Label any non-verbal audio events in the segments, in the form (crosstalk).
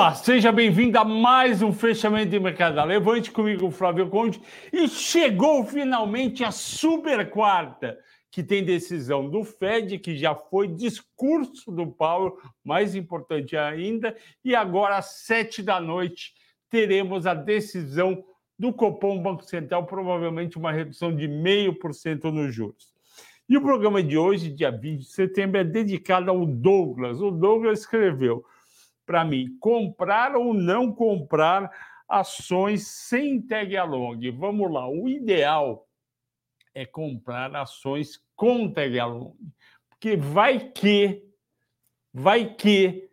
Olá, seja bem-vindo a mais um fechamento de mercado. Levante comigo, Flávio Conde. E chegou finalmente a super quarta, que tem decisão do Fed, que já foi discurso do Paulo, mais importante ainda. E agora, às sete da noite, teremos a decisão do Copom Banco Central, provavelmente uma redução de 0,5% nos juros. E o programa de hoje, dia 20 de setembro, é dedicado ao Douglas. O Douglas escreveu para mim comprar ou não comprar ações sem tag along. Vamos lá, o ideal é comprar ações com tag along, porque vai que vai que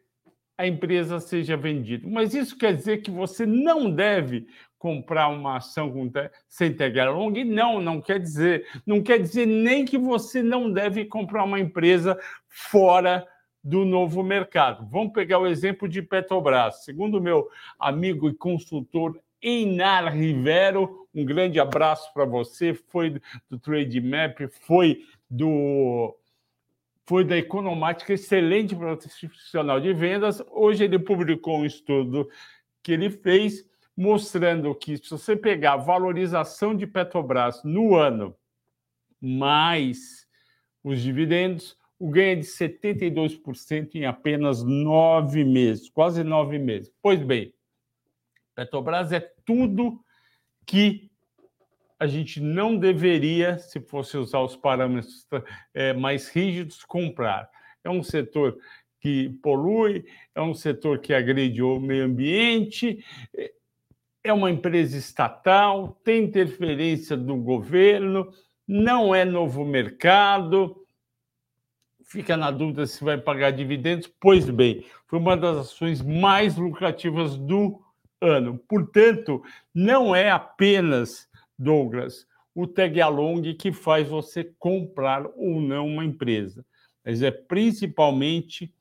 a empresa seja vendida. Mas isso quer dizer que você não deve comprar uma ação com, sem tag along? Não, não quer dizer. Não quer dizer nem que você não deve comprar uma empresa fora do novo mercado. Vamos pegar o exemplo de Petrobras. Segundo meu amigo e consultor Einar Rivero, um grande abraço para você, foi do Trade Map, foi do foi da Economática, excelente profissional de vendas. Hoje ele publicou um estudo que ele fez mostrando que se você pegar a valorização de Petrobras no ano mais os dividendos, o ganho é de 72% em apenas nove meses, quase nove meses. Pois bem, Petrobras é tudo que a gente não deveria, se fosse usar os parâmetros é, mais rígidos, comprar. É um setor que polui, é um setor que agride o meio ambiente, é uma empresa estatal, tem interferência do governo, não é novo mercado fica na dúvida se vai pagar dividendos. Pois bem, foi uma das ações mais lucrativas do ano. Portanto, não é apenas, Douglas, o tag along que faz você comprar ou não uma empresa, mas é principalmente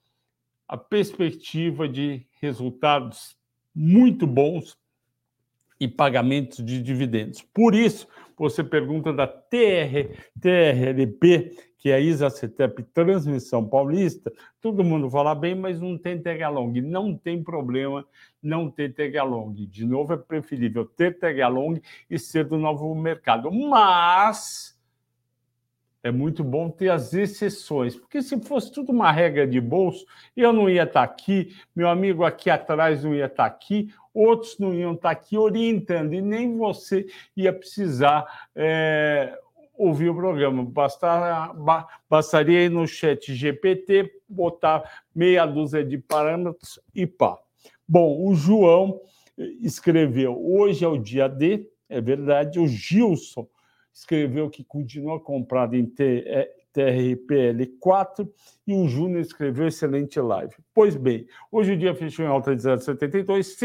a perspectiva de resultados muito bons e pagamentos de dividendos. Por isso, você pergunta da TR, TRLP, que é Isacetep Transmissão Paulista, todo mundo fala bem, mas não tem Tegalong. Não tem problema não ter Tegalong. De novo, é preferível ter Tegalong e ser do novo mercado. Mas é muito bom ter as exceções, porque se fosse tudo uma regra de bolso, eu não ia estar aqui, meu amigo aqui atrás não ia estar aqui, outros não iam estar aqui orientando, e nem você ia precisar é, ouvir o programa. Bastar, bastaria ir no chat GPT, botar meia dúzia de parâmetros e pá. Bom, o João escreveu: hoje é o dia D, é verdade, o Gilson escreveu que continua comprado em TRPL4 e o Júnior escreveu excelente live. Pois bem, hoje o dia fechou em alta de 0,72,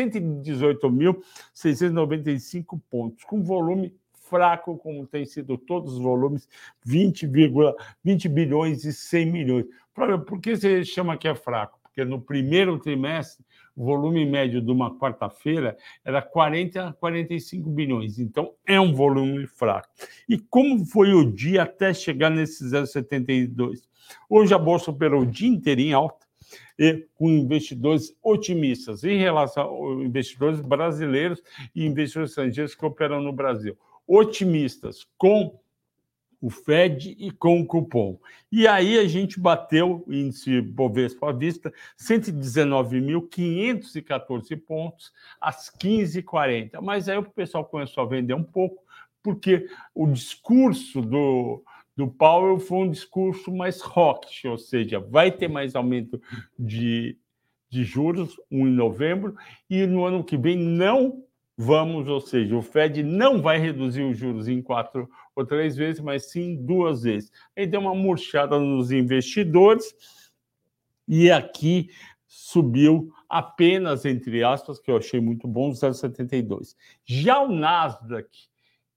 118.695 pontos, com volume fraco, como tem sido todos os volumes, 20, 20 bilhões e 100 milhões. Por que você chama que é fraco? Porque no primeiro trimestre o volume médio de uma quarta-feira era 40 a 45 bilhões. Então, é um volume fraco. E como foi o dia até chegar nesse 0,72? Hoje a Bolsa operou o dia inteiro em alta, e com investidores otimistas em relação aos investidores brasileiros e investidores estrangeiros que operam no Brasil. Otimistas com o Fed e com o cupom. E aí a gente bateu o índice Bovespa à vista 119.514 pontos às 15h40. Mas aí o pessoal começou a vender um pouco, porque o discurso do, do Powell foi um discurso mais rock, ou seja, vai ter mais aumento de, de juros, um em novembro, e no ano que vem não vamos, ou seja, o Fed não vai reduzir os juros em quatro ou três vezes, mas sim duas vezes. Aí deu uma murchada nos investidores e aqui subiu apenas, entre aspas, que eu achei muito bom, 0,72. Já o Nasdaq,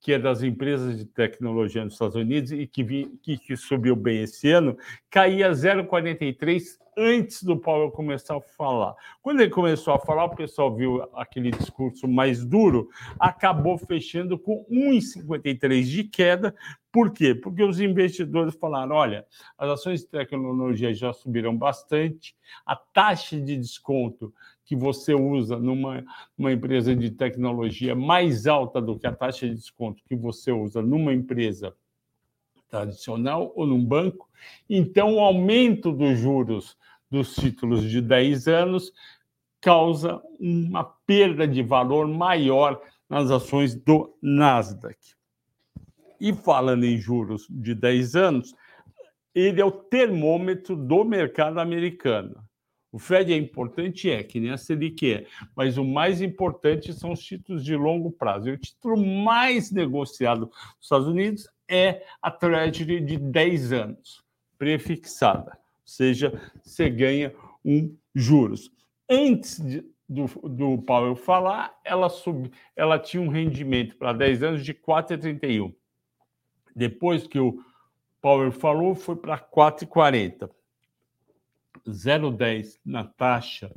que é das empresas de tecnologia nos Estados Unidos e que, vi, que, que subiu bem esse ano, caía 0,43 antes do Paulo começar a falar. Quando ele começou a falar, o pessoal viu aquele discurso mais duro, acabou fechando com 1,53 de queda. Por quê? Porque os investidores falaram: olha, as ações de tecnologia já subiram bastante, a taxa de desconto que você usa numa uma empresa de tecnologia mais alta do que a taxa de desconto que você usa numa empresa tradicional ou num banco, então o aumento dos juros dos títulos de 10 anos causa uma perda de valor maior nas ações do Nasdaq. E falando em juros de 10 anos, ele é o termômetro do mercado americano. O Fed é importante, é, que nem a Selic é, mas o mais importante são os títulos de longo prazo. E o título mais negociado nos Estados Unidos é a Treasury de 10 anos, prefixada, seja, você ganha um juros. Antes de, do, do Powell falar, ela, sub, ela tinha um rendimento para 10 anos de 4,31. Depois que o Powell falou, foi para 4,40. 0,10 na taxa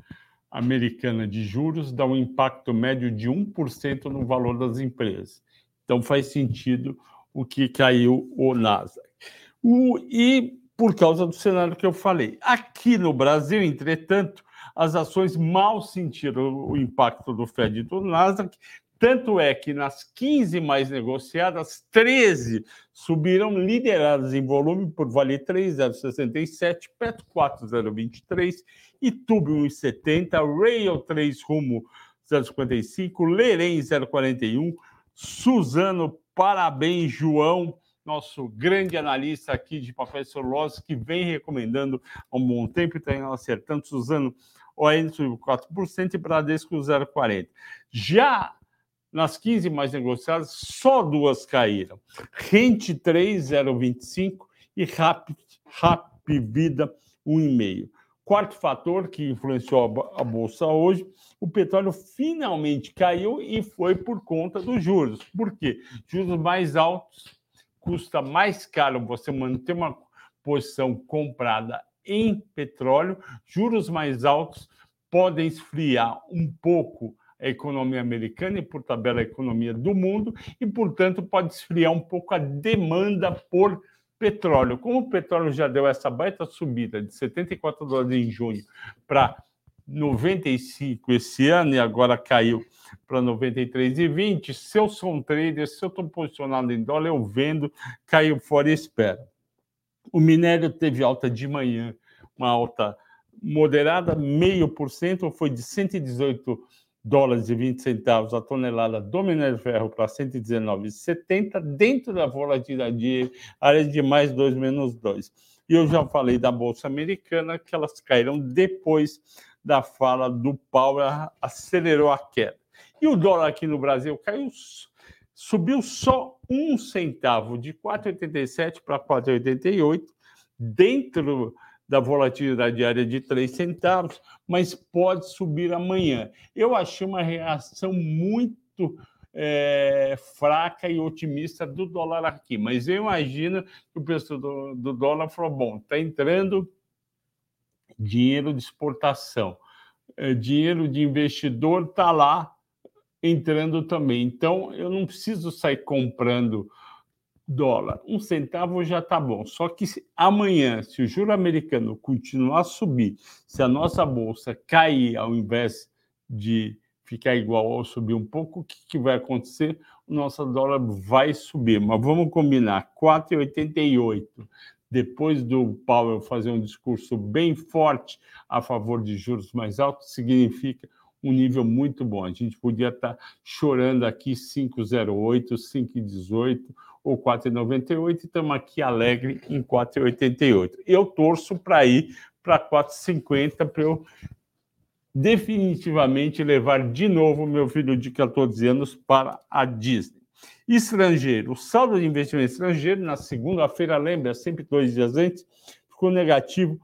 americana de juros dá um impacto médio de 1% no valor das empresas. Então faz sentido o que caiu o Nasdaq. O, e por causa do cenário que eu falei. Aqui no Brasil, entretanto, as ações mal sentiram o impacto do Fed e do Nasdaq, tanto é que nas 15 mais negociadas, 13 subiram lideradas em volume por Vale 3,067, Petro 4,023, Itube 1,70, Rail 3 rumo 0,55, Lerem 0,41, Suzano, parabéns, João, nosso grande analista aqui de papel celulose, que vem recomendando há um bom tempo e está acertando, Suzano, ON subiu 4% e Bradesco 0,40%. Já nas 15 mais negociadas, só duas caíram. Rente 3, 0,25 e Rap, Rap Vida 1,5. Quarto fator que influenciou a bolsa hoje, o petróleo finalmente caiu e foi por conta dos juros. Por quê? Juros mais altos custa mais caro você manter uma posição comprada em petróleo. Juros mais altos podem esfriar um pouco a economia americana e, por tabela, a economia do mundo, e, portanto, pode esfriar um pouco a demanda por petróleo. Como o petróleo já deu essa baita subida de 74 dólares em junho para 95 esse ano e agora caiu para 93,20, se eu sou um trader, se eu estou posicionado em dólar, eu vendo, caiu fora e espero. O minério teve alta de manhã, uma alta moderada, meio por cento, foi de 118 dólares e 20 centavos a tonelada do minério de ferro para 119,70 dentro da volatilidade área de mais 2 menos 2. E eu já falei da bolsa americana que elas caíram depois da fala do Powell, acelerou a queda. E o dólar aqui no Brasil caiu, subiu só um centavo, de 4,87 para 4,88, dentro da volatilidade diária de 3 centavos, mas pode subir amanhã. Eu achei uma reação muito é, fraca e otimista do dólar aqui, mas eu imagino que o preço do, do dólar falou: bom, está entrando dinheiro de exportação, é, dinheiro de investidor está lá entrando também. Então, eu não preciso sair comprando dólar, um centavo já está bom. Só que amanhã, se o juro americano continuar a subir, se a nossa bolsa cair ao invés de ficar igual ou subir um pouco, o que, que vai acontecer? O nosso dólar vai subir. Mas vamos combinar: 4,88. Depois do Powell fazer um discurso bem forte a favor de juros mais altos, significa um nível muito bom. A gente podia estar chorando aqui 5,08, 5,18 ou 4,98 e estamos aqui alegre em 4,88. Eu torço para ir para 4,50 para eu definitivamente levar de novo meu filho de 14 anos para a Disney. Estrangeiro. O saldo de investimento estrangeiro na segunda-feira, lembra, sempre dois dias antes, ficou negativo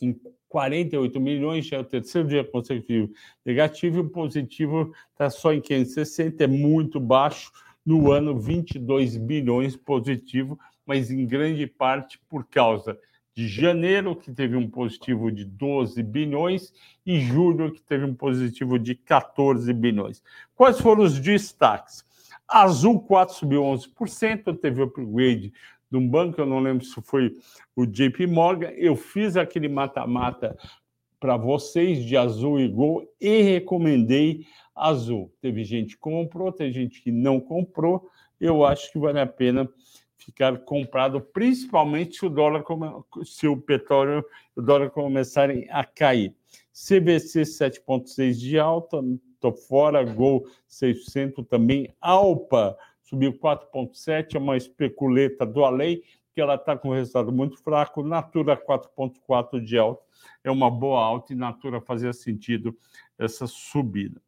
em 48 milhões, já é o terceiro dia consecutivo negativo, e o positivo está só em 560, é muito baixo. No ano, 22 bilhões positivo, mas em grande parte por causa de janeiro, que teve um positivo de 12 bilhões, e julho, que teve um positivo de 14 bilhões. Quais foram os destaques? Azul 4 subiu 11%, teve upgrade de um banco, eu não lembro se foi o JP Morgan, eu fiz aquele mata-mata para vocês de azul e gol e recomendei azul. Teve gente que comprou, teve gente que não comprou. Eu acho que vale a pena ficar comprado, principalmente se o dólar se o petróleo o dólar começarem a cair. CVC 7.6 de alta, tô fora, Gol 600 também, Alpa subiu 4.7, é uma especuleta do Além, que ela está com resultado muito fraco, Natura 4.4 de alta, é uma boa alta e Natura fazia sentido essa subida.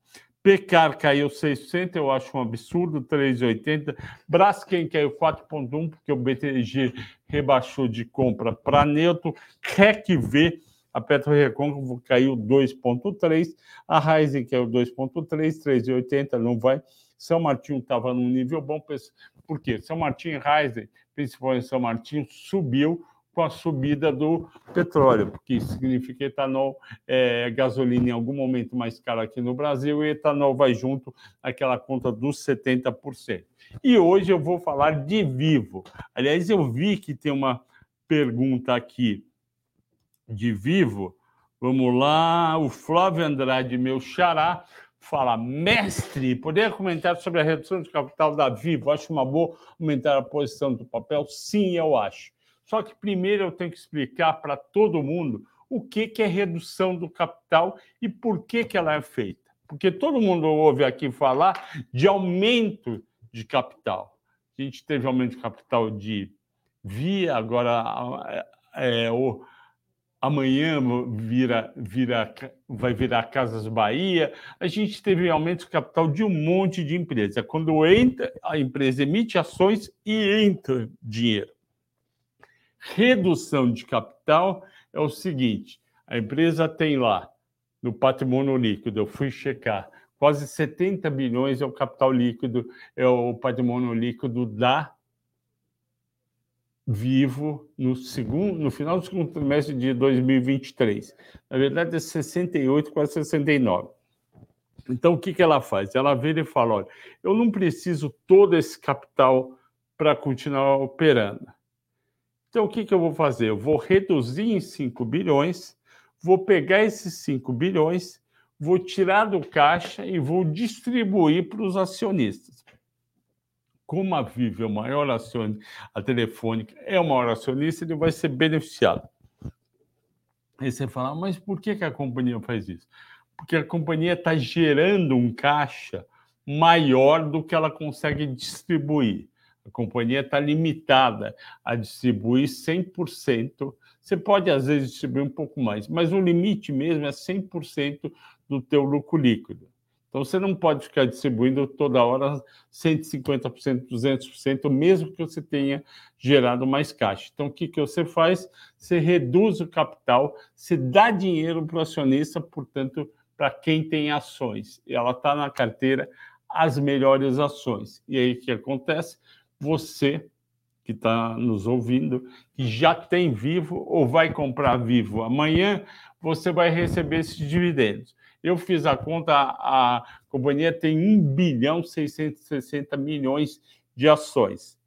Pecar caiu 600, eu acho um absurdo, 3,80. Braskem caiu 4,1, porque o BTG rebaixou de compra para neutro. RECV, a Petro Recôncavo caiu 2,3. A Raizen caiu 2,3, 3,80, não vai. São Martinho estava num nível bom, por quê? São Martinho e Raizen, principalmente São Martinho, subiu com a subida do petróleo, porque isso significa etanol, é, gasolina em algum momento mais caro aqui no Brasil, e etanol vai junto àquela conta dos 70%. E hoje eu vou falar de Vivo. Aliás, eu vi que tem uma pergunta aqui de Vivo. Vamos lá, o Flávio Andrade, meu xará, fala, mestre, poderia comentar sobre a redução de capital da Vivo? Acho uma boa aumentar a posição do papel? Sim, eu acho. Só que primeiro eu tenho que explicar para todo mundo o que, que é redução do capital e por que, que ela é feita. Porque todo mundo ouve aqui falar de aumento de capital. A gente teve aumento de capital de Via, agora é, o, amanhã vira, vira, vai virar Casas Bahia. A gente teve aumento de capital de um monte de empresas. Quando entra, a empresa emite ações e entra dinheiro. Redução de capital é o seguinte: a empresa tem lá no patrimônio líquido, eu fui checar, quase 70 bilhões é o capital líquido, é o patrimônio líquido da Vivo no segundo, no final do segundo trimestre de 2023. Na verdade é 68, quase 69. Então o que que ela faz? Ela vira e fala, olha, eu não preciso todo esse capital para continuar operando. Então, o que, que eu vou fazer? Eu vou reduzir em 5 bilhões, vou pegar esses 5 bilhões, vou tirar do caixa e vou distribuir para os acionistas. Como a Vivo é o maior acionista, a Telefônica é o maior acionista, ele vai ser beneficiado. Aí você fala, mas por que, que a companhia faz isso? Porque a companhia está gerando um caixa maior do que ela consegue distribuir. A companhia está limitada a distribuir 100%. Você pode, às vezes, distribuir um pouco mais, mas o limite mesmo é 100% do teu lucro líquido. Então, você não pode ficar distribuindo toda hora 150%, 200%, mesmo que você tenha gerado mais caixa. Então, o que, que você faz? Você reduz o capital, você dá dinheiro para o acionista, portanto, para quem tem ações. E ela está na carteira as melhores ações. E aí, o que acontece? você que está nos ouvindo, que já tem vivo ou vai comprar vivo amanhã, você vai receber esses dividendos. Eu fiz a conta, a companhia tem 1 bilhão 660 milhões de ações.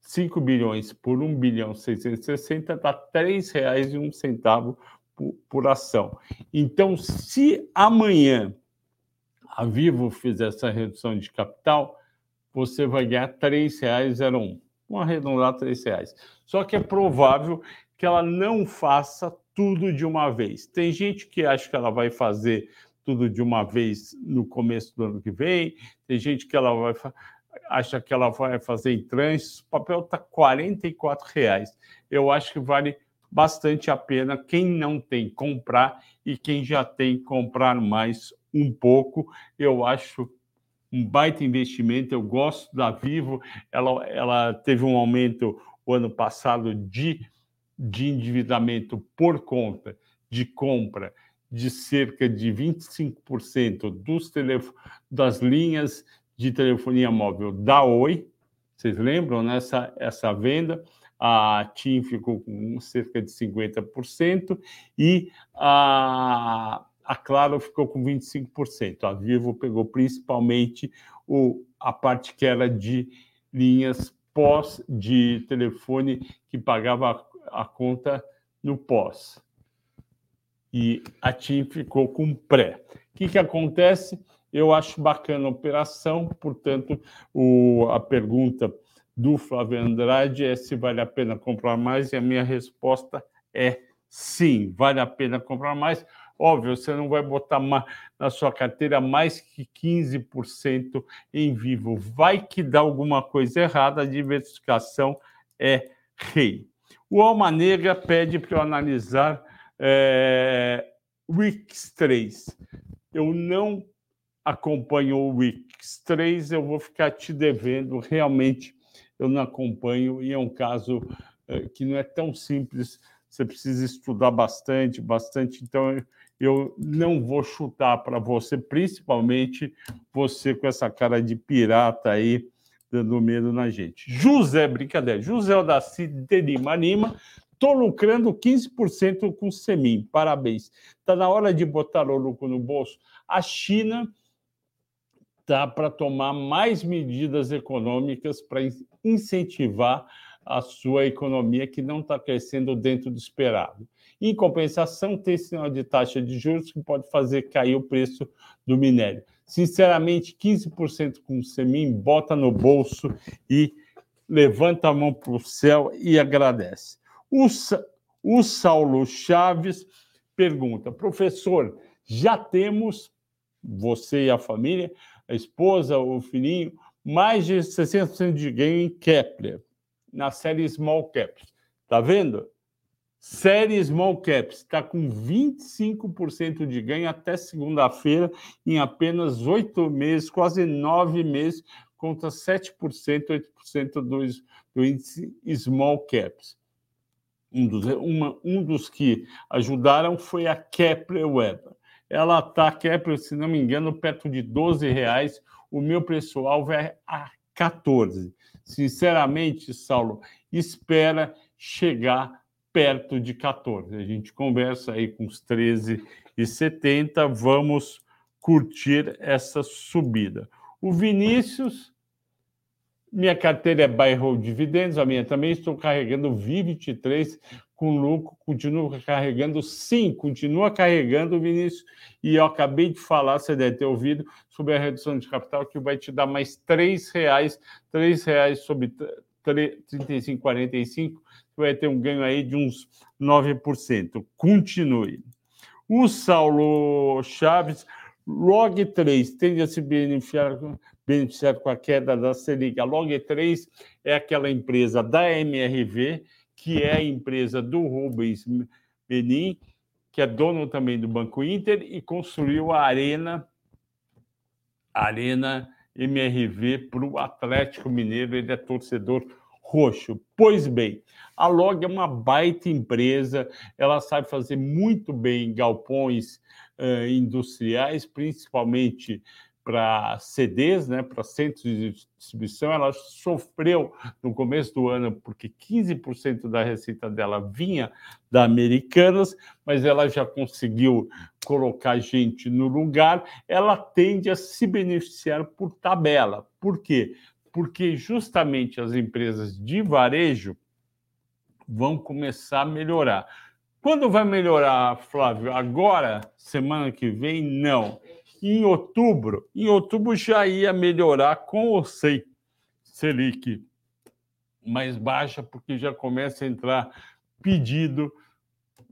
5 bilhões por 1 bilhão 660 dá R$ 3,01 por, por ação. Então, se amanhã a Vivo fizer essa redução de capital, você vai ganhar R$ 3,01. Vamos arredondar R$ reais. Só que é provável que ela não faça tudo de uma vez. Tem gente que acha que ela vai fazer tudo de uma vez no começo do ano que vem, tem gente que ela vai acha que ela vai fazer em tranches. O papel está R$ reais. Eu acho que vale bastante a pena quem não tem comprar e quem já tem comprar mais um pouco. Eu acho um baita investimento. Eu gosto da Vivo, ela, ela teve um aumento o ano passado de, de endividamento por conta de compra de cerca de 25% dos das linhas de telefonia móvel da Oi. Vocês lembram nessa essa venda? A TIM ficou com cerca de 50% e a a Claro ficou com 25%. A Vivo pegou principalmente o, a parte que era de linhas pós de telefone que pagava a, a conta no pós. E a TIM ficou com pré. O que, que acontece? Eu acho bacana a operação, portanto, o, a pergunta do Flávio Andrade é se vale a pena comprar mais, e a minha resposta é sim, vale a pena comprar mais. Óbvio, você não vai botar na sua carteira mais que 15% em vivo. Vai que dá alguma coisa errada, a diversificação é rei. O Alma Negra pede para eu analisar é, Wix 3. Eu não acompanho o Wix 3, eu vou ficar te devendo. Realmente, eu não acompanho e é um caso é, que não é tão simples. Você precisa estudar bastante, bastante. Então, eu não vou chutar para você, principalmente você com essa cara de pirata aí, dando medo na gente. José, brincadeira, José Odaci de Lima Lima, estou lucrando 15% com Semin, parabéns. Está na hora de botar o lucro no bolso. A China está para tomar mais medidas econômicas para incentivar a sua economia que não está crescendo dentro do esperado. Em compensação, tem sinal de taxa de juros que pode fazer cair o preço do minério. Sinceramente, 15% com o Semin, bota no bolso e levanta a mão para o céu e agradece. O, o Saulo Chaves pergunta: professor, já temos, você e a família, a esposa, o filhinho, mais de 60% de ganho em Kepler, na série Small Caps. Tá vendo? Série Small Caps está com 25% de ganho até segunda-feira, em apenas oito meses, quase nove meses, contra 7%, 8% do, do índice Small Caps. Um dos, uma, um dos que ajudaram foi a Kepler Web. Ela está, Kepler, se não me engano, perto de 12 reais. O meu pessoal é a 14. Sinceramente, Saulo, espera chegar perto de 14. A gente conversa aí com os 13,70. Vamos curtir essa subida. O Vinícius, minha carteira é hold dividendos, a minha também estou carregando VI23 com lucro, continuo carregando, sim, continua carregando, Vinícius, e eu acabei de falar, você deve ter ouvido, sobre a redução de capital, que vai te dar mais R$ reais, R$ reais sobre 35,45, vai ter um ganho aí de uns 9%. Continue. O Saulo Chaves, Log 3 tende a se beneficiar, beneficiar com a queda da Selic. A Log 3 é aquela empresa da MRV, que é a empresa do Rubens Benin, que é dono também do Banco Inter e construiu a Arena, Arena MRV para o Atlético Mineiro. Ele é torcedor roxo. Pois bem, a Log é uma baita empresa, ela sabe fazer muito bem galpões uh, industriais, principalmente para CDs, né, para centros de distribuição, ela sofreu no começo do ano porque 15% da receita dela vinha da Americanas, mas ela já conseguiu colocar gente no lugar, ela tende a se beneficiar por tabela. Por quê? porque justamente as empresas de varejo vão começar a melhorar. Quando vai melhorar, Flávio? Agora, semana que vem? Não. Em outubro, em outubro já ia melhorar com o Selic mais baixa, porque já começa a entrar pedido.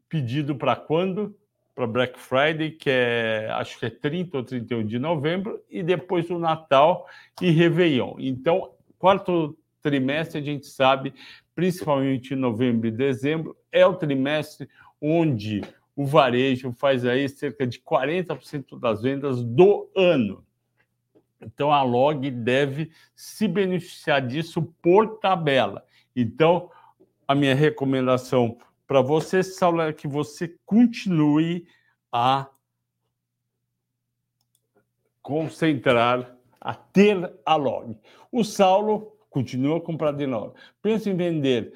Pedido para quando? para Black Friday, que é acho que é 30 ou 31 de novembro, e depois o Natal e Réveillon. Então, quarto trimestre, a gente sabe, principalmente em novembro e dezembro, é o trimestre onde o varejo faz aí cerca de 40% das vendas do ano. Então a Log deve se beneficiar disso por tabela. Então, a minha recomendação para você, Saulo, é que você continue a concentrar, a ter a log. O Saulo continua a comprar de novo. Pensa em vender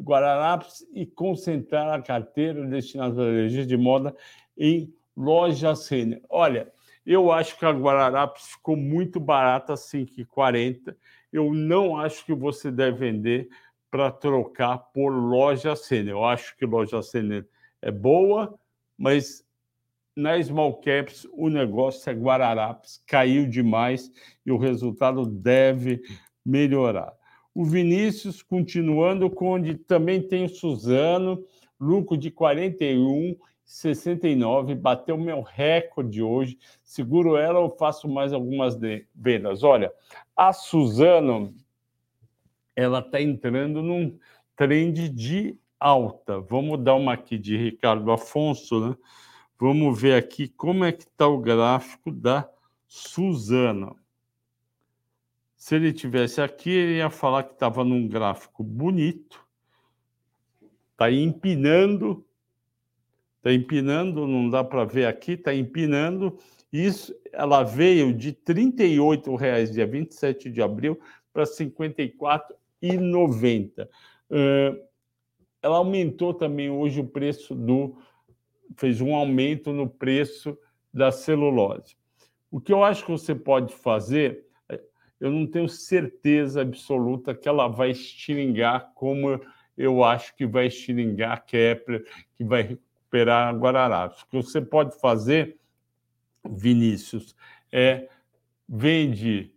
Guararapes e concentrar a carteira destinada a energias de moda em lojas Renner. Olha, eu acho que a Guararapes ficou muito barata, 5,40. Eu não acho que você deve vender para trocar por loja Sênior. Eu acho que loja Sênior é boa, mas na small caps o negócio é Guararapes, caiu demais e o resultado deve melhorar. O Vinícius continuando, onde também tem o Suzano, lucro de 41 69, bateu meu recorde hoje. Seguro ela ou faço mais algumas vendas? Olha, a Suzano, ela está entrando num trend de alta. Vamos dar uma aqui de Ricardo Afonso, né? Vamos ver aqui como é que está o gráfico da Suzano. Se ele tivesse aqui, ele ia falar que estava num gráfico bonito. Está empinando Está empinando, não dá para ver aqui, está empinando. Isso, ela veio de R$ 38,00 dia 27 de abril para R$ 54,90. Uh, ela aumentou também hoje o preço do. fez um aumento no preço da celulose. O que eu acho que você pode fazer, eu não tenho certeza absoluta que ela vai estilingar como eu acho que vai estilingar a Kepler, que vai recuperar Guararapes. O que você pode fazer, Vinícius, é vende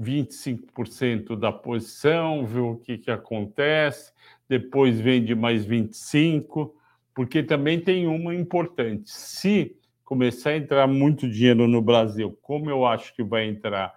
25% da posição, vê o que, que acontece, depois vende mais 25%, porque também tem uma importante. Se começar a entrar muito dinheiro no Brasil, como eu acho que vai entrar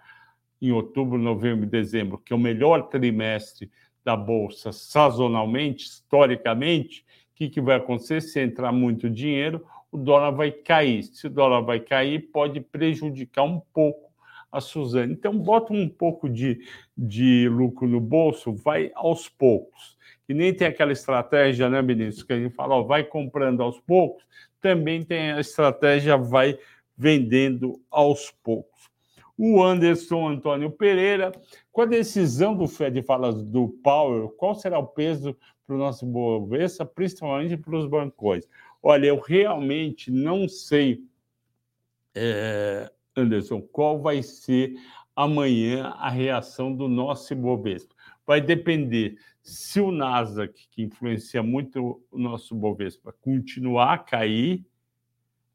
em outubro, novembro e dezembro, que é o melhor trimestre da Bolsa sazonalmente, historicamente, que, que vai acontecer? Se entrar muito dinheiro, o dólar vai cair. Se o dólar vai cair, pode prejudicar um pouco a Suzane. Então, bota um pouco de, de lucro no bolso, vai aos poucos. E nem tem aquela estratégia, né, ministro, que a gente fala, ó, vai comprando aos poucos, também tem a estratégia, vai vendendo aos poucos. O Anderson Antônio Pereira, com a decisão do Fed fala do Powell, qual será o peso para o nosso Bovespa, principalmente para os bancões. Olha, eu realmente não sei, é, Anderson, qual vai ser amanhã a reação do nosso Bovespa. Vai depender se o Nasdaq, que influencia muito o nosso Bovespa, continuar a cair,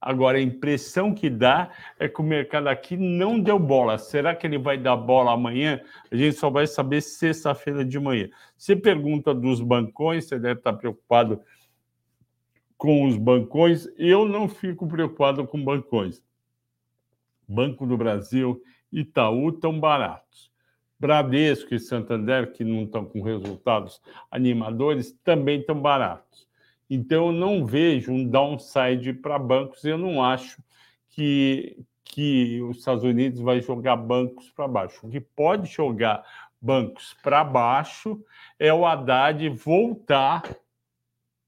Agora, a impressão que dá é que o mercado aqui não deu bola. Será que ele vai dar bola amanhã? A gente só vai saber sexta-feira de manhã. Você pergunta dos bancões, você deve estar preocupado com os bancões. Eu não fico preocupado com bancões. Banco do Brasil, Itaú estão baratos. Bradesco e Santander, que não estão com resultados animadores, também estão baratos. Então, eu não vejo um downside para bancos. Eu não acho que, que os Estados Unidos vai jogar bancos para baixo. O que pode jogar bancos para baixo é o Haddad voltar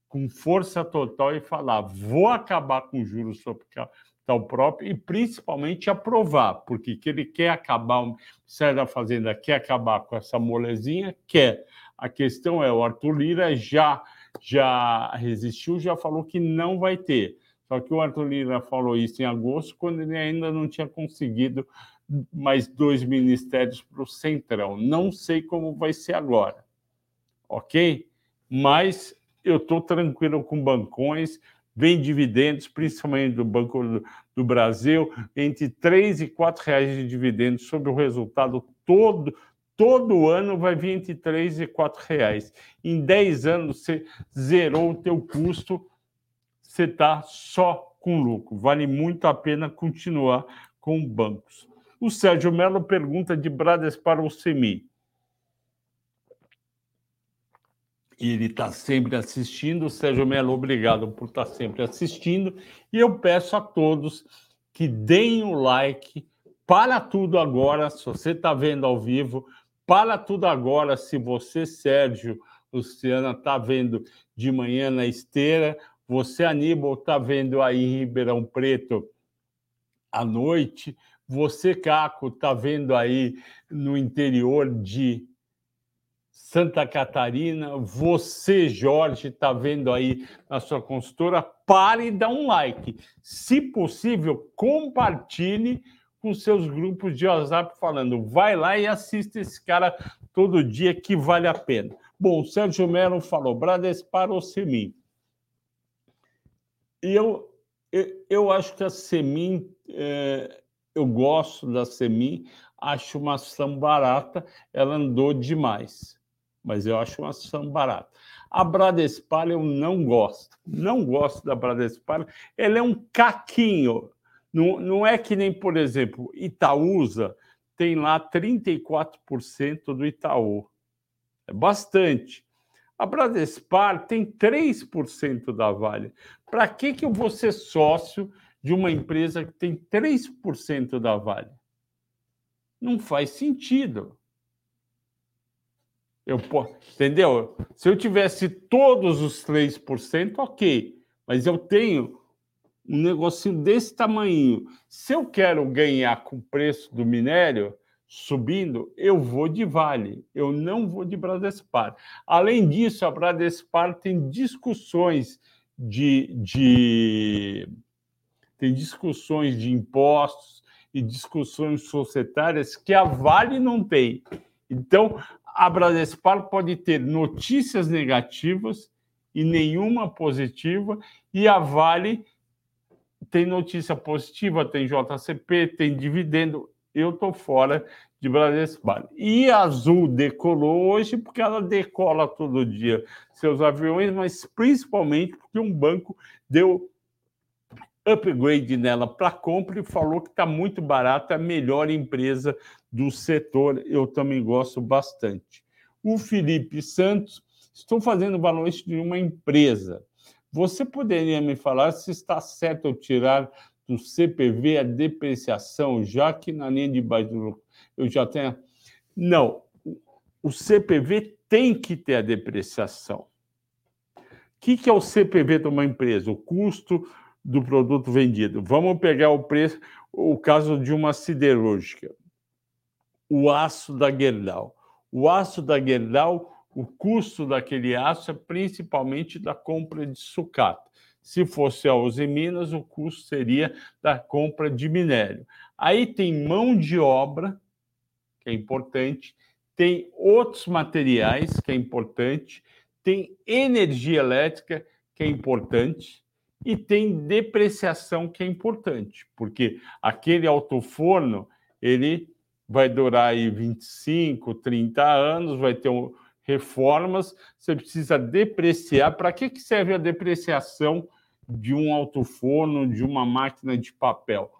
com força total e falar: vou acabar com juros sobre capital próprio e principalmente aprovar, porque que ele quer acabar, o Ministério da Fazenda quer acabar com essa molezinha, quer. A questão é: o Arthur Lira já já resistiu, já falou que não vai ter. Só que o Arthur Lira falou isso em agosto, quando ele ainda não tinha conseguido mais dois ministérios para o Centrão. Não sei como vai ser agora, ok? Mas eu estou tranquilo com bancões, vem dividendos, principalmente do Banco do, Brasil, entre 3 e 4 reais de dividendos sobre o resultado todo todo ano vai vir entre 3 e 4 reais. Em 10 anos, você zerou o teu custo, você está só com lucro. Vale muito a pena continuar com bancos. O Sérgio Melo pergunta de Brades para o Semi. Ele está sempre assistindo. Sérgio Melo, obrigado por estar tá sempre assistindo. E eu peço a todos que deem o like para tudo agora. Se você está vendo ao vivo, para tudo agora, se você, Sérgio Luciana, está vendo de manhã na esteira, você, Aníbal, está vendo aí em Ribeirão Preto à noite, você, Caco, está vendo aí no interior de Santa Catarina, você, Jorge, está vendo aí na sua consultora, pare e dá um like. Se possível, compartilhe com seus grupos de WhatsApp falando: vai lá e assista esse cara todo dia que vale a pena. Bom, o Sérgio Melo falou: Bradespar ou Semi? E eu eu, eu acho que a Semin, é, eu gosto da Semin, acho uma ação barata, ela andou demais, mas eu acho uma ação barata. A Bradespar eu não gosto, não gosto da Bradespar, ela é um caquinho, não, não é que nem, por exemplo, Itaúsa tem lá 34% do Itaú, é bastante. A Bradespar tem 3% da Vale. Para que, que eu vou ser sócio de uma empresa que tem 3% da Vale? Não faz sentido. Eu, entendeu? Se eu tivesse todos os 3%, ok. Mas eu tenho um negocinho desse tamanho. Se eu quero ganhar com o preço do minério, subindo, eu vou de Vale, eu não vou de Bradespar. Além disso, a Bradespar tem discussões de, de tem discussões de impostos e discussões societárias que a Vale não tem. Então, a Bradespar pode ter notícias negativas e nenhuma positiva, e a Vale tem notícia positiva, tem JCP, tem dividendo eu estou fora de Bradespar. E a Azul decolou hoje porque ela decola todo dia seus aviões, mas principalmente porque um banco deu upgrade nela para compra e falou que está muito barata, é a melhor empresa do setor. Eu também gosto bastante. O Felipe Santos, estou fazendo balanço de uma empresa. Você poderia me falar se está certo eu tirar do CPV a depreciação, já que na linha de baixo eu já tenho. Não, o CPV tem que ter a depreciação. O que, que é o CPV de uma empresa? O custo do produto vendido. Vamos pegar o preço, o caso de uma siderúrgica. O aço da Gerdau. O aço da Gerdau, o custo daquele aço é principalmente da compra de sucata. Se fosse a Minas, o custo seria da compra de minério. Aí tem mão de obra, que é importante, tem outros materiais, que é importante, tem energia elétrica, que é importante, e tem depreciação, que é importante, porque aquele autoforno, ele vai durar aí 25, 30 anos, vai ter um, reformas, você precisa depreciar. Para que, serve a depreciação de um alto-forno, de uma máquina de papel.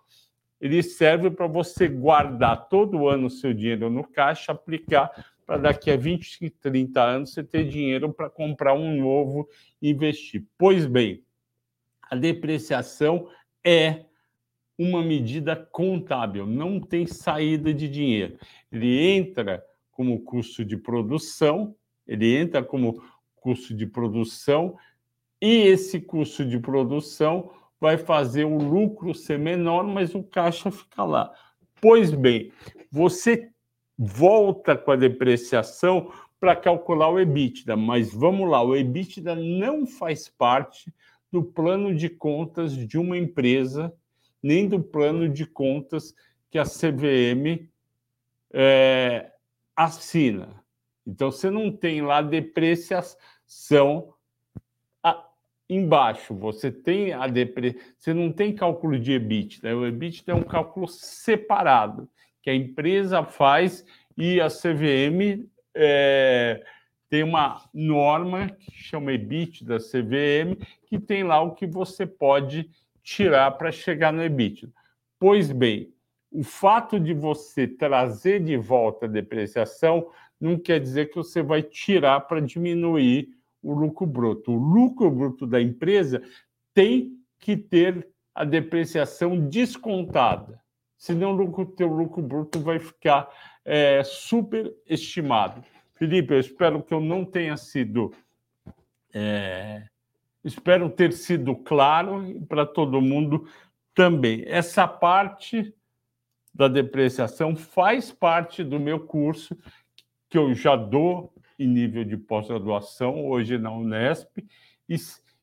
Ele serve para você guardar todo ano o seu dinheiro no caixa, aplicar para daqui a 20, 30 anos você ter dinheiro para comprar um novo e investir. Pois bem, a depreciação é uma medida contábil, não tem saída de dinheiro. Ele entra como custo de produção, ele entra como custo de produção e esse custo de produção vai fazer o lucro ser menor, mas o caixa fica lá. Pois bem, você volta com a depreciação para calcular o EBITDA, mas vamos lá, o EBITDA não faz parte do plano de contas de uma empresa, nem do plano de contas que a CVM é, assina. Então, você não tem lá depreciação embaixo você tem a depre... você não tem cálculo de EBITDA, o EBITDA é um cálculo separado que a empresa faz e a CVM é... tem uma norma que chama EBITDA CVM que tem lá o que você pode tirar para chegar no EBITDA. Pois bem, o fato de você trazer de volta a depreciação não quer dizer que você vai tirar para diminuir o lucro bruto. O lucro bruto da empresa tem que ter a depreciação descontada, senão o lucro, teu lucro bruto vai ficar é, superestimado. Felipe, eu espero que eu não tenha sido. É, espero ter sido claro para todo mundo também. Essa parte da depreciação faz parte do meu curso que eu já dou em nível de pós-graduação, hoje na Unesp, e,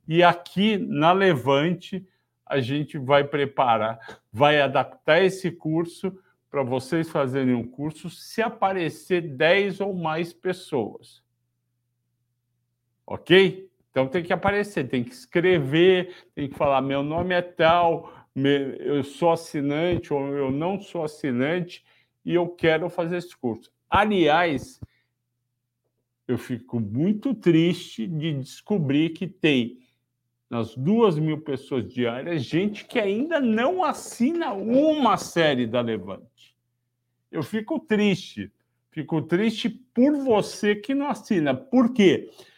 e aqui na Levante a gente vai preparar, vai adaptar esse curso para vocês fazerem um curso se aparecer 10 ou mais pessoas. Ok? Então tem que aparecer, tem que escrever, tem que falar: meu nome é tal, eu sou assinante ou eu não sou assinante e eu quero fazer esse curso. Aliás, eu fico muito triste de descobrir que tem nas duas mil pessoas diárias gente que ainda não assina uma série da Levante. Eu fico triste, fico triste por você que não assina. Por quê? Porque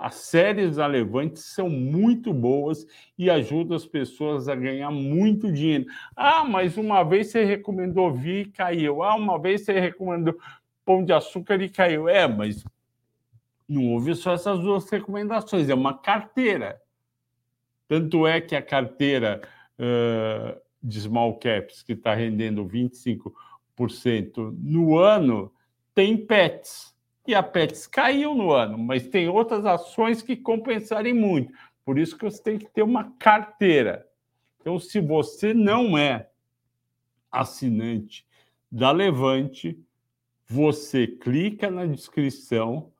as séries da Levante são muito boas e ajudam as pessoas a ganhar muito dinheiro. Ah, mas uma vez você recomendou Vi e caiu. Ah, uma vez você recomendou Pão de Açúcar e caiu. É, mas não houve só essas duas recomendações, é uma carteira. Tanto é que a carteira uh, de small caps, que está rendendo 25% no ano, tem PETs. E a PETs caiu no ano, mas tem outras ações que compensarem muito. Por isso que você tem que ter uma carteira. Então, se você não é assinante da Levante, você clica na descrição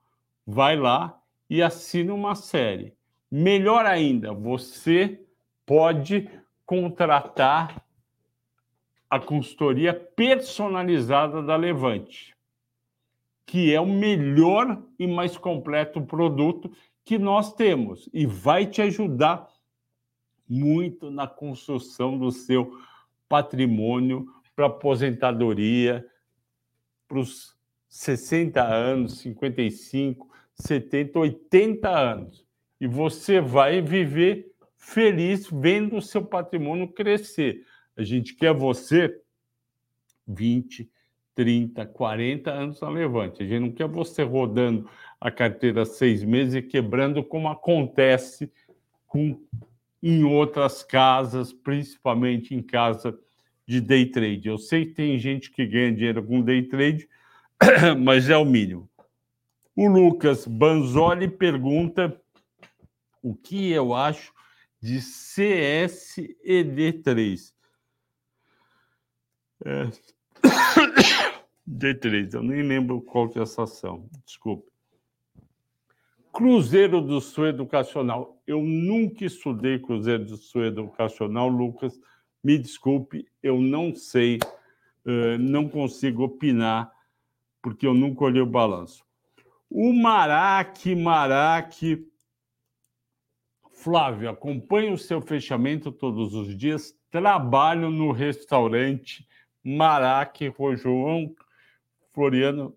vai lá e assina uma série. Melhor ainda, você pode contratar a consultoria personalizada da Levante, que é o melhor e mais completo produto que nós temos e vai te ajudar muito na construção do seu patrimônio para aposentadoria, para os 60 anos, 55, 70, 80 anos. E você vai viver feliz vendo o seu patrimônio crescer. A gente quer você 20, 30, 40 anos na Levante. A gente não quer você rodando a carteira seis meses e quebrando como acontece com, em outras casas, principalmente em casa de day trade. Eu sei que tem gente que ganha dinheiro com day trade, (coughs) mas é o mínimo. O Lucas Banzoli pergunta o que eu acho de CSED3. É... D3, eu nem lembro qual que é essa ação, desculpe. Cruzeiro do Sul Educacional. Eu nunca estudei Cruzeiro do Sul Educacional, Lucas. Me desculpe, eu não sei, não consigo opinar, porque eu nunca olhei o balanço. O Marac, Marac. Flávio, acompanho o seu fechamento todos os dias. Trabalho no restaurante Marac, João Floriano,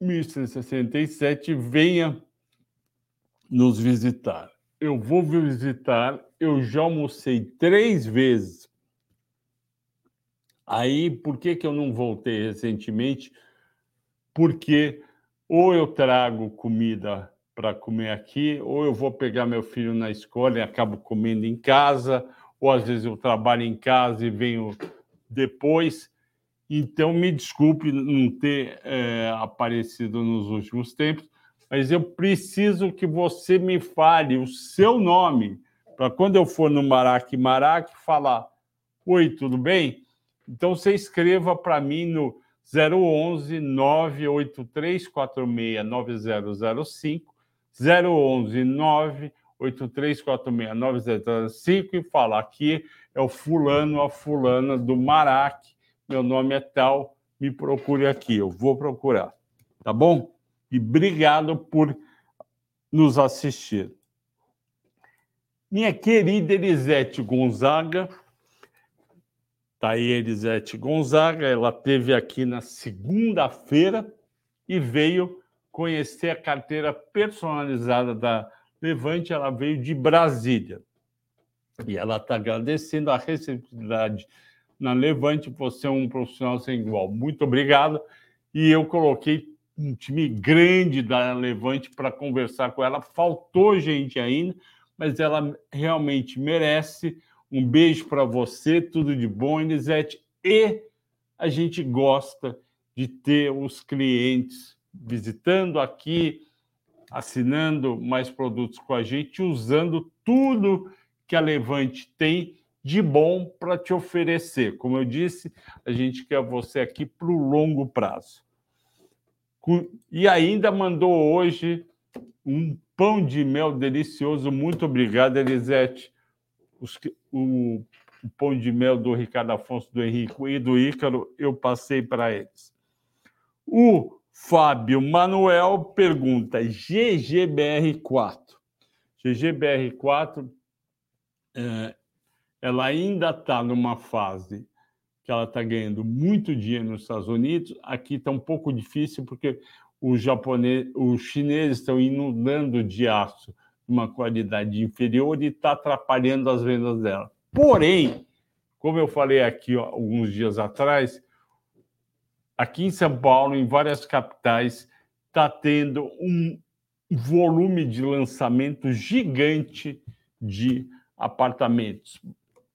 1167. Venha nos visitar. Eu vou visitar. Eu já almocei três vezes. Aí, por que, que eu não voltei recentemente? Porque ou eu trago comida para comer aqui, ou eu vou pegar meu filho na escola e acabo comendo em casa, ou às vezes eu trabalho em casa e venho depois. Então, me desculpe não ter é, aparecido nos últimos tempos, mas eu preciso que você me fale o seu nome, para quando eu for no Marac Marac falar: Oi, tudo bem? Então, você escreva para mim no 011 98346 9005, 011 98346 9005 e fala aqui é o fulano, a fulana do Marac, meu nome é tal, me procure aqui, eu vou procurar, tá bom? E obrigado por nos assistir. Minha querida Elisete Gonzaga, Está aí Elisete Gonzaga, ela teve aqui na segunda-feira e veio conhecer a carteira personalizada da Levante. Ela veio de Brasília e ela está agradecendo a receptividade na Levante. Você é um profissional sem igual. Muito obrigado. E eu coloquei um time grande da Levante para conversar com ela. Faltou gente ainda, mas ela realmente merece um beijo para você, tudo de bom, Elisete. E a gente gosta de ter os clientes visitando aqui, assinando mais produtos com a gente, usando tudo que a Levante tem de bom para te oferecer. Como eu disse, a gente quer você aqui para o longo prazo. E ainda mandou hoje um pão de mel delicioso. Muito obrigado, Elisete. Os, o, o pão de mel do Ricardo Afonso, do Henrique e do Ícaro, eu passei para eles. O Fábio Manuel pergunta: GGBR4. GGBR4, é, ela ainda está numa fase que ela está ganhando muito dinheiro nos Estados Unidos. Aqui está um pouco difícil porque os japoneses, os chineses estão inundando de aço de uma qualidade inferior e está atrapalhando as vendas dela. Porém, como eu falei aqui ó, alguns dias atrás, aqui em São Paulo, em várias capitais, está tendo um volume de lançamento gigante de apartamentos.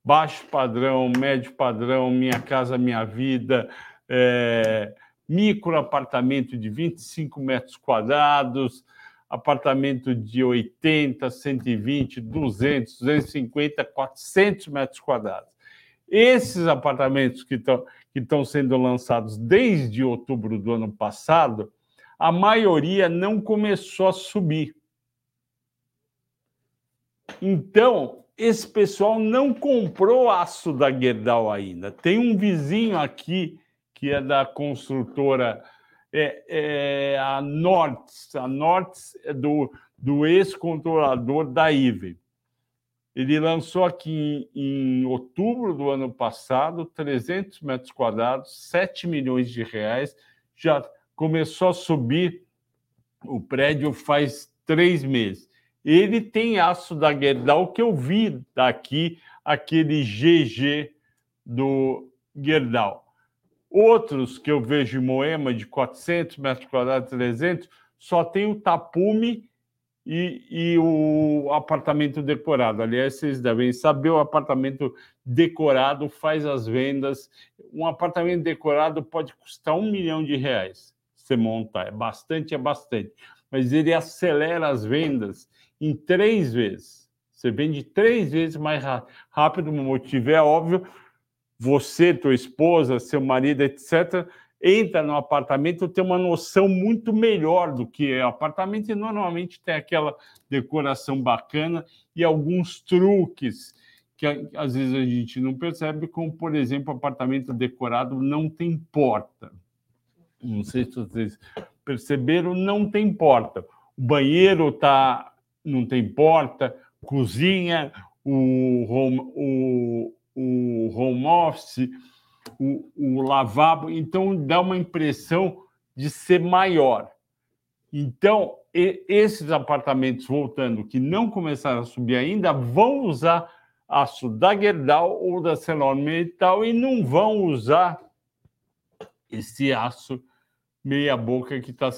Baixo padrão, médio padrão, Minha Casa Minha Vida, é, micro apartamento de 25 metros quadrados, apartamento de 80, 120, 200, 250, 400 metros quadrados. Esses apartamentos que estão que estão sendo lançados desde outubro do ano passado, a maioria não começou a subir. Então, esse pessoal não comprou aço da Gerdau ainda. Tem um vizinho aqui que é da construtora é, é a Nortes, a Nortes é do, do ex-controlador da IVE. Ele lançou aqui em, em, outubro do ano passado 300 metros quadrados, 7 milhões de reais. Já começou a subir o prédio faz três meses. Ele tem aço da Gerdau que eu vi daqui, aquele GG do Gerdau. Outros que eu vejo em Moema, de 400 metros quadrados, 300, só tem o tapume e, e, o apartamento decorado. Aliás, vocês devem saber, o apartamento decorado faz as vendas. Um apartamento decorado pode custar um milhão de reais você montar. É bastante, é bastante. Mas ele acelera as vendas em três vezes. Você vende três vezes mais rápido. O motivo é óbvio. Você, tua esposa, seu marido, etc., entra no apartamento tem uma noção muito melhor do que é o apartamento e normalmente tem aquela decoração bacana e alguns truques que às vezes a gente não percebe, como por exemplo, apartamento decorado não tem porta. Não sei se vocês perceberam, não tem porta. O banheiro tá, não tem porta, cozinha, o home, o, o home office o, o lavabo, então dá uma impressão de ser maior. Então, esses apartamentos, voltando, que não começaram a subir ainda, vão usar aço da Gerdau ou da Metal e não vão usar esse aço meia boca que está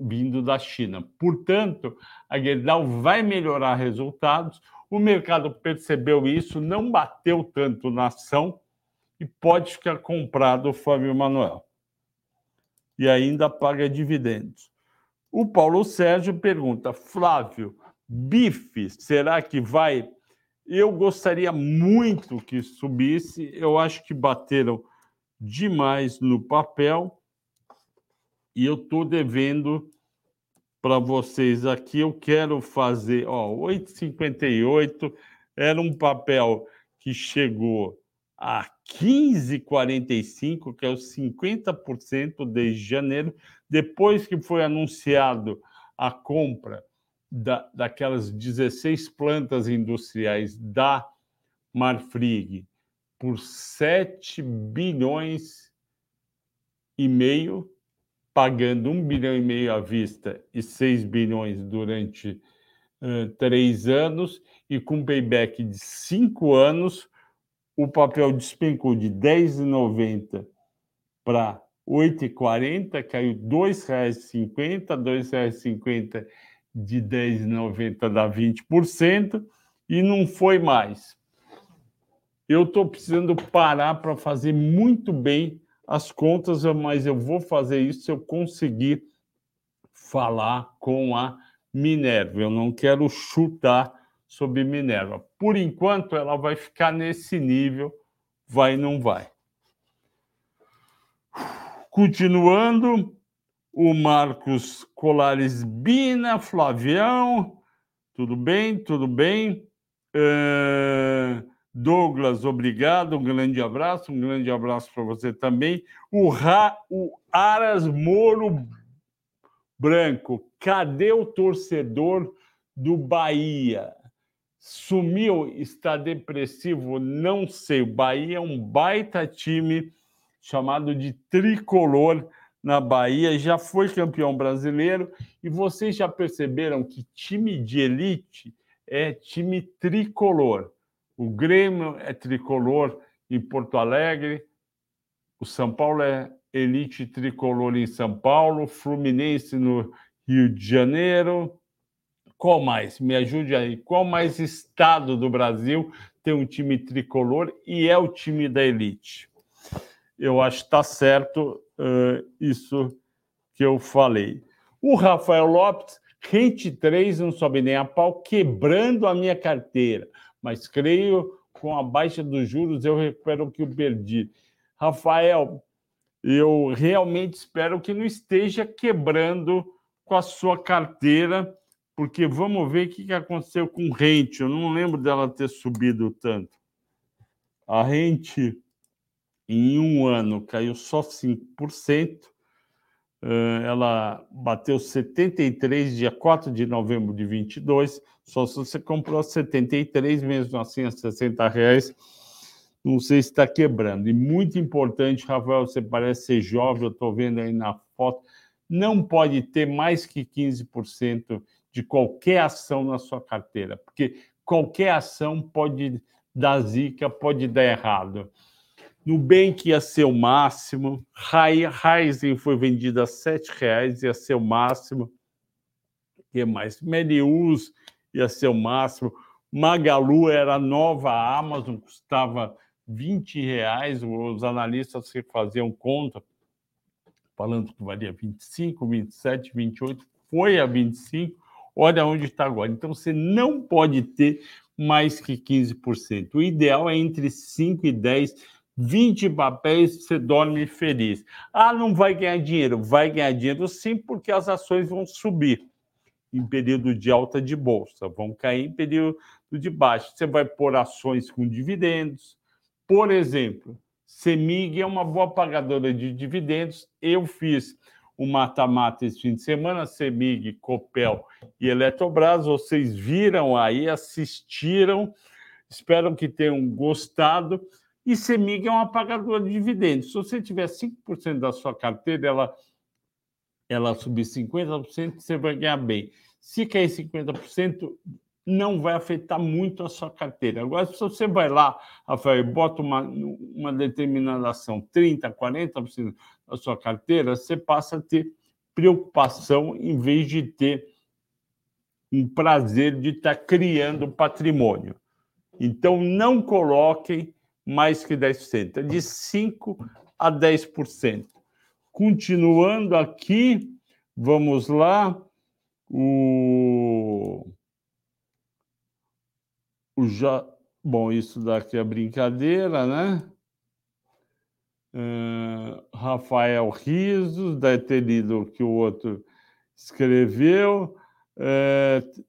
vindo da China. Portanto, a Gerdau vai melhorar resultados. O mercado percebeu isso, não bateu tanto na ação, e pode ficar comprado Fábio Manuel. E ainda paga dividendos. O Paulo Sérgio pergunta: Flávio, bife, será que vai? Eu gostaria muito que subisse, eu acho que bateram demais no papel e eu estou devendo para vocês aqui. Eu quero fazer, ó, 8,58 era um papel que chegou a 15,45, que é os 50% desde janeiro, depois que foi anunciado a compra da, daquelas 16 plantas industriais da Marfrig por 7 bilhões e meio, pagando 1 bilhão e meio à vista e 6 bilhões durante uh, três anos, e com payback de cinco anos, o papel despencou de R$ 10,90 para R$ 8,40, caiu R$ 2,50, R$ 2,50 de R$ 10,90 dá 20%, e não foi mais. Eu estou precisando parar para fazer muito bem as contas, mas eu vou fazer isso se eu conseguir falar com a Minerva. Eu não quero chutar sobre Minerva. Por enquanto, ela vai ficar nesse nível, vai não vai. Continuando, o Marcos Colares Bina, Flavião, Tudo bem, tudo bem. Uh, Douglas, obrigado, um grande abraço, um grande abraço para você também. O, Ra, o Aras Moro Branco, cadê o torcedor do Bahia? Sumiu, está depressivo, não sei. O Bahia é um baita time chamado de tricolor na Bahia, já foi campeão brasileiro. E vocês já perceberam que time de elite é time tricolor. O Grêmio é tricolor em Porto Alegre, o São Paulo é elite tricolor em São Paulo, Fluminense no Rio de Janeiro. Qual mais? Me ajude aí. Qual mais estado do Brasil tem um time tricolor e é o time da elite? Eu acho que está certo uh, isso que eu falei. O Rafael Lopes, rente 3, não sobe nem a pau, quebrando a minha carteira. Mas creio com a baixa dos juros eu recupero o que eu perdi. Rafael, eu realmente espero que não esteja quebrando com a sua carteira, porque vamos ver o que aconteceu com rente. Eu não lembro dela ter subido tanto. A rente em um ano caiu só 5%. Ela bateu 73 dia 4 de novembro de 22. Só se você comprou 73, mesmo assim, a 60 reais. Não sei se está quebrando. E muito importante, Rafael, você parece ser jovem, eu estou vendo aí na foto. Não pode ter mais que 15% de qualquer ação na sua carteira, porque qualquer ação pode dar zica, pode dar errado. Nubank ia ser o máximo, Ryzen foi vendida a R$ reais, ia ser o máximo. O que mais? Melius ia ser o máximo. Magalu era a nova Amazon, custava 20 reais. Os analistas que faziam conta, falando que valia 25, 27, 28, foi a 25. Olha onde está agora. Então, você não pode ter mais que 15%. O ideal é entre 5 e 10 20 papéis, você dorme feliz. Ah, não vai ganhar dinheiro? Vai ganhar dinheiro sim, porque as ações vão subir em período de alta de bolsa, vão cair em período de baixa. Você vai pôr ações com dividendos. Por exemplo, Semig é uma boa pagadora de dividendos. Eu fiz o mata-mata esse fim de semana, Semig, Copel e Eletrobras. Vocês viram aí, assistiram. Espero que tenham gostado. E CEMIG é uma pagadora de dividendos. Se você tiver 5% da sua carteira, ela, ela subir 50%, você vai ganhar bem. Se cair 50%, não vai afetar muito a sua carteira. Agora, se você vai lá, Rafael, e bota uma, uma determinada ação, 30%, 40% da sua carteira, você passa a ter preocupação em vez de ter um prazer de estar criando patrimônio. Então, não coloquem mais que 10%, é de 5% a 10%. Continuando aqui, vamos lá, o, o já, bom, isso daqui é brincadeira, né? Uh, Rafael Risos, deve ter lido o que o outro escreveu. Uh,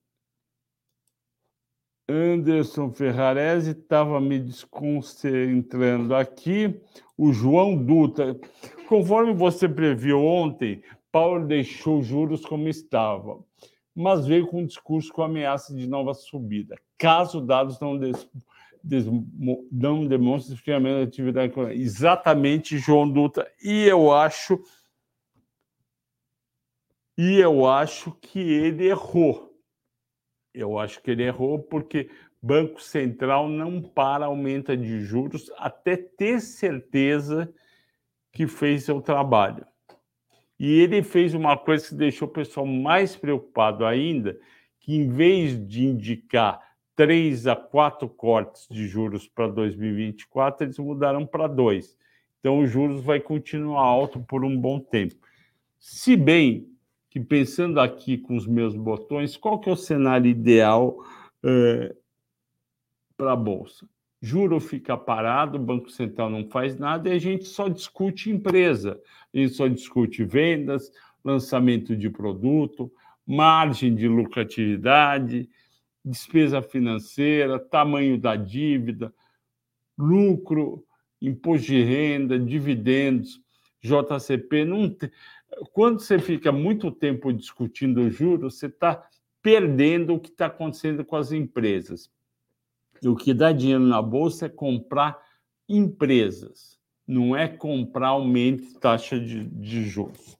Anderson Ferrarese estava me desconcentrando aqui. O João Dutra. Conforme você previu ontem, Paulo deixou juros como estava, mas veio com um discurso com ameaça de nova subida. Caso dados não, des, des, não demonstrem atividade econômica. Exatamente, João Dutra. E eu acho. E eu acho que ele errou eu acho que ele errou porque Banco Central não para aumenta de juros até ter certeza que fez seu trabalho. E ele fez uma coisa que deixou o pessoal mais preocupado ainda, que em vez de indicar três a quatro cortes de juros para 2024, eles mudaram para dois. Então, os juros vai continuar alto por um bom tempo. Se bem que pensando aqui com os meus botões, qual que é o cenário ideal é, para a Bolsa? Juro fica parado, o Banco Central não faz nada e a gente só discute empresa. A gente só discute vendas, lançamento de produto, margem de lucratividade, despesa financeira, tamanho da dívida, lucro, imposto de renda, dividendos, JCP. Não tem... Quando você fica muito tempo discutindo o juros, você está perdendo o que está acontecendo com as empresas. E o que dá dinheiro na bolsa é comprar empresas, não é comprar aumento de taxa de, de juros.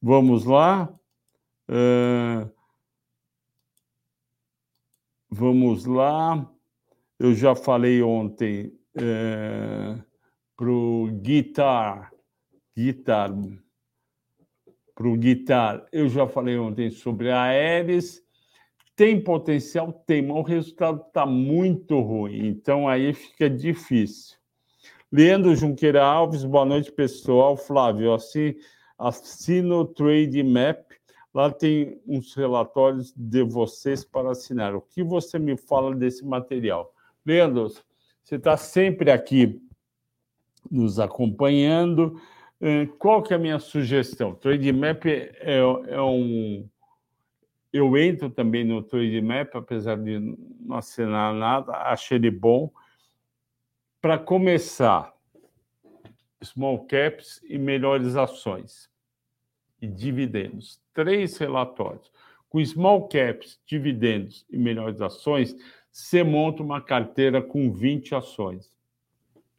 Vamos lá. Uh, vamos lá. Eu já falei ontem uh, para o Guitar, Guitar, para o Guitar, eu já falei ontem sobre a Aeres. Tem potencial? Tem, mas o resultado está muito ruim, então aí fica difícil. Leandro Junqueira Alves, boa noite, pessoal. Flávio, assim, assino Trade Map. Lá tem uns relatórios de vocês para assinar. O que você me fala desse material? Leandro, você está sempre aqui nos acompanhando. Qual que é a minha sugestão? Trade Map é, é um. Eu entro também no Trade Map, apesar de não assinar nada, acho ele bom. Para começar, small caps e melhores ações e dividendos. Três relatórios. Com small caps, dividendos e melhores ações, você monta uma carteira com 20 ações.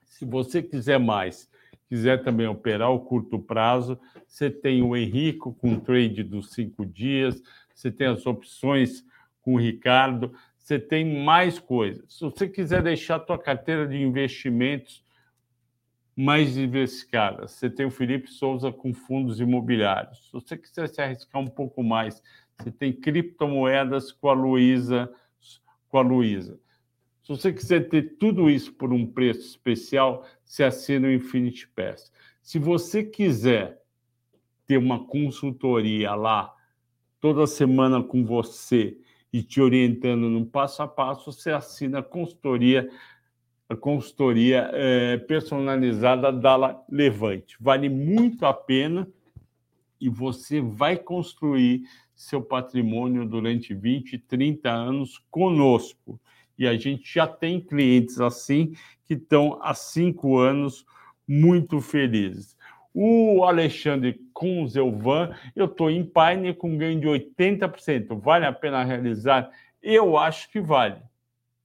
Se você quiser mais, quiser também operar o curto prazo, você tem o Henrico com trade dos cinco dias, você tem as opções com o Ricardo, você tem mais coisas. Se você quiser deixar a tua carteira de investimentos mais diversificada. Você tem o Felipe Souza com fundos imobiliários. Se você quiser se arriscar um pouco mais, você tem criptomoedas com a Luísa. Com a Luísa. Se você quiser ter tudo isso por um preço especial, você assina o Infinity Pass. Se você quiser ter uma consultoria lá toda semana com você e te orientando no passo a passo, você assina a consultoria a consultoria é, personalizada da Levante. Vale muito a pena e você vai construir seu patrimônio durante 20, 30 anos conosco. E a gente já tem clientes assim que estão há cinco anos muito felizes. O Alexandre Kunzelvan, eu estou em Paine com ganho de 80%. Vale a pena realizar? Eu acho que vale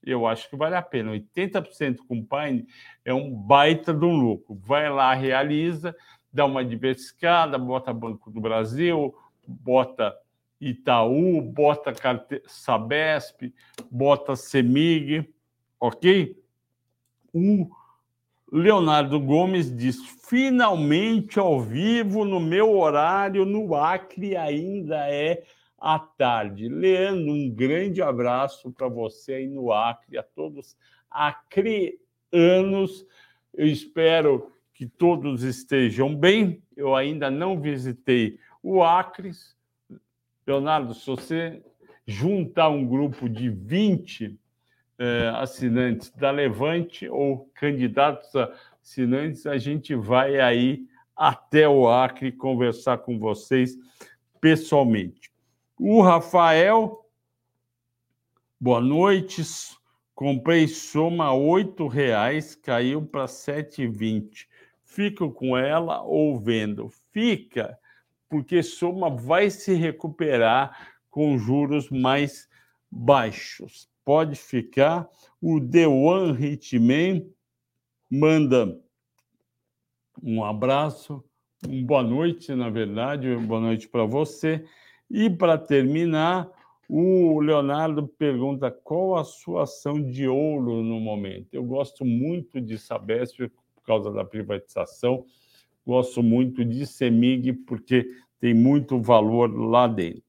eu acho que vale a pena. 80% com Pine é um baita de um lucro. Vai lá, realiza, dá uma diversificada, bota Banco do Brasil, bota Itaú, bota Sabesp, bota Semig, ok? O Leonardo Gomes diz: finalmente ao vivo, no meu horário, no Acre ainda é à tarde. Leandro, um grande abraço para você aí no Acre, a todos acreanos. Eu espero que todos estejam bem. Eu ainda não visitei o Acre. Leonardo, se você juntar um grupo de 20 eh, assinantes da Levante ou candidatos a assinantes, a gente vai aí até o Acre conversar com vocês pessoalmente. O Rafael, boa noite. Comprei soma oito reais, caiu para sete vinte. Fico com ela ou vendo? Fica, porque soma vai se recuperar com juros mais baixos. Pode ficar. O One Hitman manda um abraço, uma boa noite, na verdade, boa noite para você. E, para terminar, o Leonardo pergunta qual a sua ação de ouro no momento. Eu gosto muito de Sabesp por causa da privatização, gosto muito de Semig porque tem muito valor lá dentro.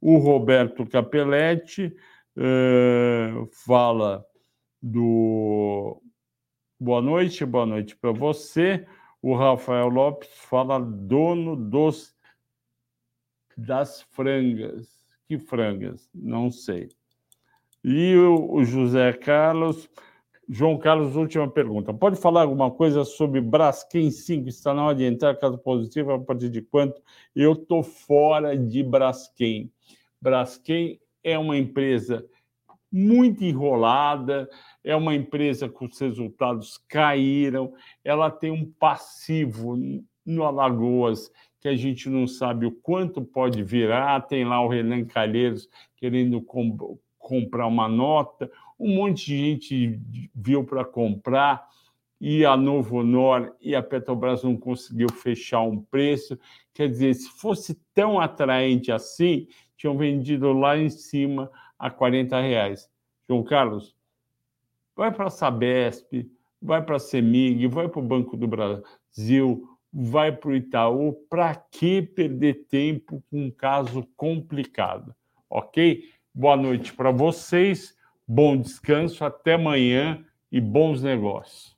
O Roberto Capelletti uh, fala do boa noite, boa noite para você. O Rafael Lopes fala dono dos das frangas. Que frangas? Não sei. E o, José Carlos. João Carlos, última pergunta. Pode falar alguma coisa sobre Braskem 5? Está na hora de entrar, caso positivo, a partir de quanto? Eu estou fora de Braskem. Braskem é uma empresa muito enrolada, é uma empresa cujos resultados caíram, ela tem um passivo no Alagoas que a gente não sabe o quanto pode virar, tem lá o Renan Calheiros querendo com, comprar uma nota, um monte de gente viu para comprar e a Novo Honor e a Petrobras não conseguiu fechar um preço. Quer dizer, se fosse tão atraente assim, tinham vendido lá em cima a 40 reais. João Carlos, vai para a Sabesp, vai para a Semig, vai para o Banco do Brasil, vai para o Itaú. Para que perder tempo com um caso complicado? Ok? Boa noite para vocês, bom descanso, até amanhã e bons negócios.